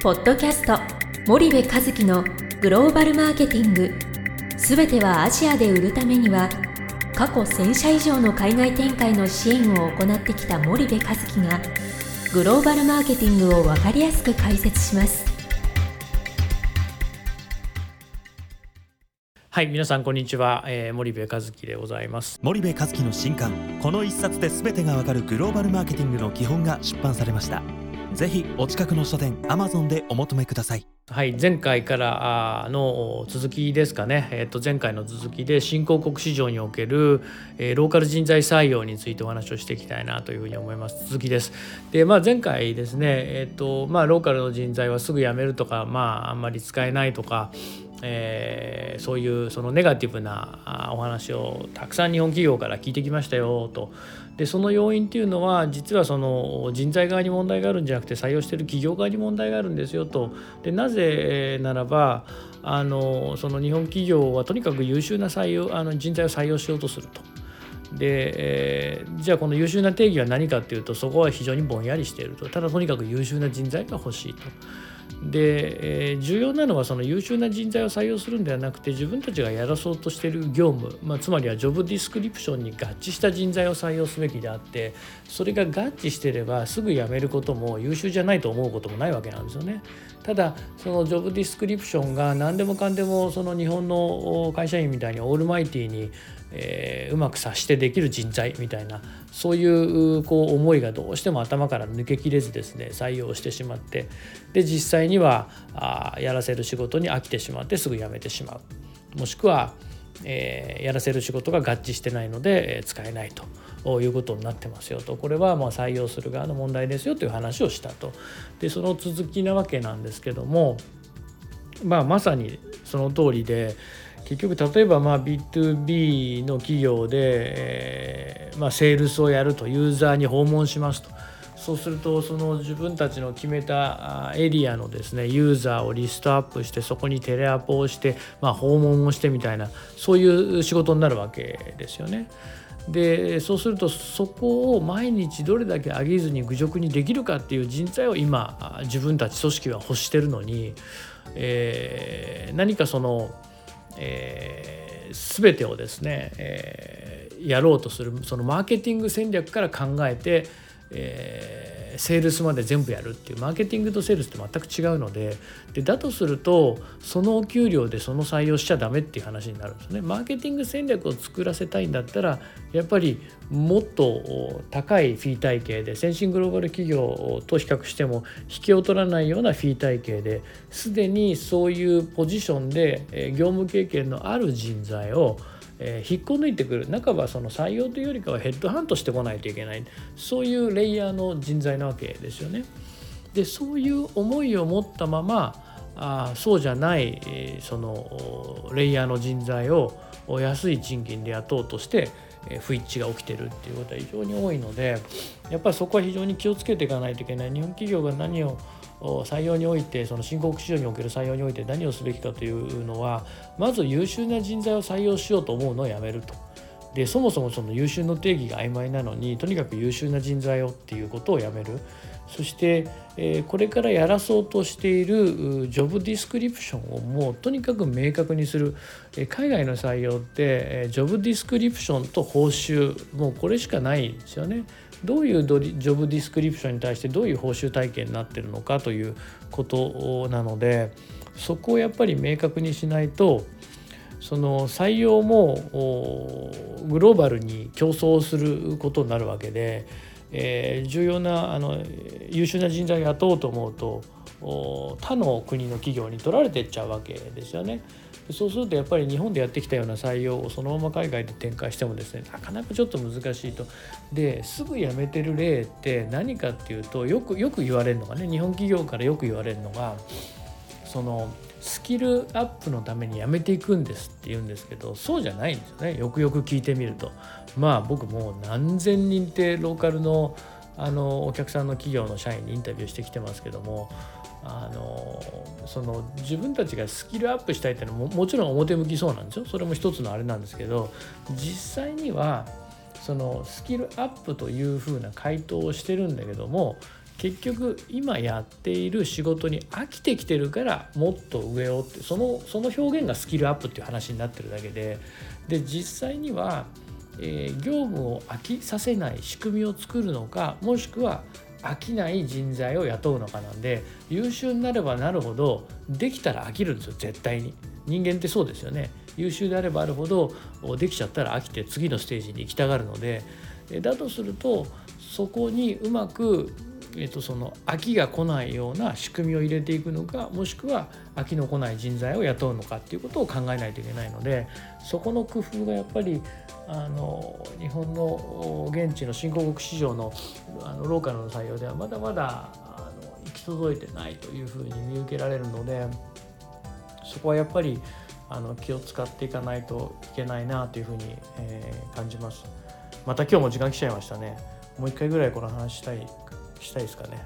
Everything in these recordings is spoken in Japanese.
ポッドキャスト森部和樹のグローバルマーケティング。すべてはアジアで売るためには過去1000社以上の海外展開の支援を行ってきた森部和樹がグローバルマーケティングを分かりやすく解説します。はい皆さんこんにちは、えー、森部和樹でございます。森部和樹の新刊この一冊で全てがわかるグローバルマーケティングの基本が出版されましたぜひお近くの書店アマゾンでお求めください。はい前回からの続きですかね、えー、と前回の続きで新興国市場における、えー、ローカル人材採用についてお話をしていきたいなというふうに思います。続きです。でまあ前回ですねえっ、とまあローカルの人材はすぐ辞めるとかまああんまり使えないとかえー、そういうそのネガティブなお話をたくさん日本企業から聞いてきましたよとでその要因っていうのは実はその人材側に問題があるんじゃなくて採用してる企業側に問題があるんですよとでなぜならばあのその日本企業はとにかく優秀な採用あの人材を採用しようとすると。で、えー、じゃあこの優秀な定義は何かっていうとそこは非常にぼんやりしているとただとにかく優秀な人材が欲しいと。で、えー、重要なのはその優秀な人材を採用するんではなくて自分たちがやらそうとしている業務、まあ、つまりはジョブディスクリプションに合致した人材を採用すべきであってそれが合致してればすぐ辞めることも優秀じゃないと思うこともないわけなんですよね。ただそのジョブディスクリプションが何でもかんでもその日本の会社員みたいにオールマイティにえー、うまく察してできる人材みたいなそういうこう思いがどうしても頭から抜けきれずですね採用してしまってで実際にはあやらせる仕事に飽きてしまってすぐ辞めてしまう。もしくは、えー、やらせる仕事が合致してないので、えー、使えないということになってますよと。これはま採用する側の問題ですよという話をしたと。でその続きなわけなんですけどもまあまさにその通りで結局例えばまあ B2B の企業で、えー、まあ、セールスをやるとユーザーに訪問しますとそうするとその自分たちの決めたエリアのですねユーザーをリストアップしてそこにテレアポをして、まあ、訪問をしてみたいなそういう仕事になるわけですよね。でそうするとそこを毎日どれだけ上げずに愚直にできるかっていう人材を今自分たち組織は欲してるのに、えー、何かそのえー、全てをですね、えー、やろうとするそのマーケティング戦略から考えて、えーセールスまで全部やるっていうマーケティングとセールスって全く違うのででだとするとそのお給料でその採用しちゃダメっていう話になるんですね。マーケティング戦略を作らせたいんだったらやっぱりもっと高いフィー体系で先進グローバル企業と比較しても引けを取らないようなフィー体系ですでにそういうポジションで業務経験のある人材をえー、引っこ抜いてくる。半ばその採用というよりかはヘッドハントしてこないといけない。そういうレイヤーの人材なわけですよね。でそういう思いを持ったままあそうじゃない、えー、そのレイヤーの人材を安い賃金で雇おうとしてえ不一致が起きてるっていうことは非常に多いのでやっぱりそこは非常に気をつけていかないといけない。日本企業が何を採用においてその新興国市場における採用において何をすべきかというのはまず優秀な人材を採用しようと思うのをやめると。でそもそもその優秀の定義が曖昧なのにとにかく優秀な人材をっていうことをやめるそして、えこれからやらそうとしているジョブディスクリプションをもうとにかく明確にする、え海外の採用って、えジョブディスクリプションと報酬もうこれしかないんですよね。どういうジョブディスクリプションに対してどういう報酬体系になってるのかということなのでそこをやっぱり明確にしないとその採用もグローバルに競争することになるわけで、えー、重要なあの優秀な人材を雇おうと思うと他の国の企業に取られてっちゃうわけですよね。そうするとやっぱり日本でやってきたような採用をそのまま海外で展開してもですねなかなかちょっと難しいと。ですぐ辞めてる例って何かっていうとよくよく言われるのがね日本企業からよく言われるのがそのスキルアップのために辞めていくんですって言うんですけどそうじゃないんですよねよくよく聞いてみるとまあ僕もう何千人ってローカルのあのお客さんの企業の社員にインタビューしてきてますけどもあのその自分たちがスキルアップしたいっていうのももちろん表向きそうなんですよ。それも一つのあれなんですけど実際にはそのスキルアップというふうな回答をしてるんだけども結局今やっている仕事に飽きてきてるからもっと上をってそのその表現がスキルアップっていう話になってるだけでで実際には、えー、業務を飽きさせない仕組みを作るのかもしくは飽きない人材を雇うのかなんで優秀になればなるほどできたら飽きるんですよ絶対に。人間ってそうですよね。優秀であればあるほどできちゃったら飽きて次のステージに行きたがるのでだとするとそこにうまくえー、とその飽きが来ないような仕組みを入れていくのかもしくは飽きの来ない人材を雇うのかっていうことを考えないといけないのでそこの工夫がやっぱりあの日本の現地の新興国市場のあのローカルの採用ではまだまだあの行き届いてないというふうに見受けられるのでそこはやっぱりあの気を使っていかないといけないなというふうに、えー、感じます。また今日も時間来ちゃいましたね。もう一回ぐらいこの話したいしたいですかね。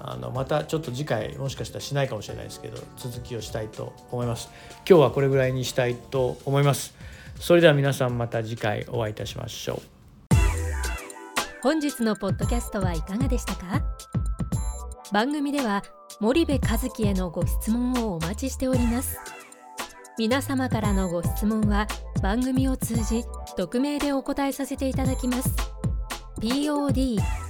あのまたちょっと次回もしかしたらしないかもしれないですけど続きをしたいと思います。今日はこれぐらいにしたいと思います。それでは皆さんまた次回お会いいたしましょう。本日のポッドキャストはいかがでしたか？番組では森部和樹へのご質問をお待ちしております。皆様からのご質問は番組を通じ匿名でお答えさせていただきます。Podcast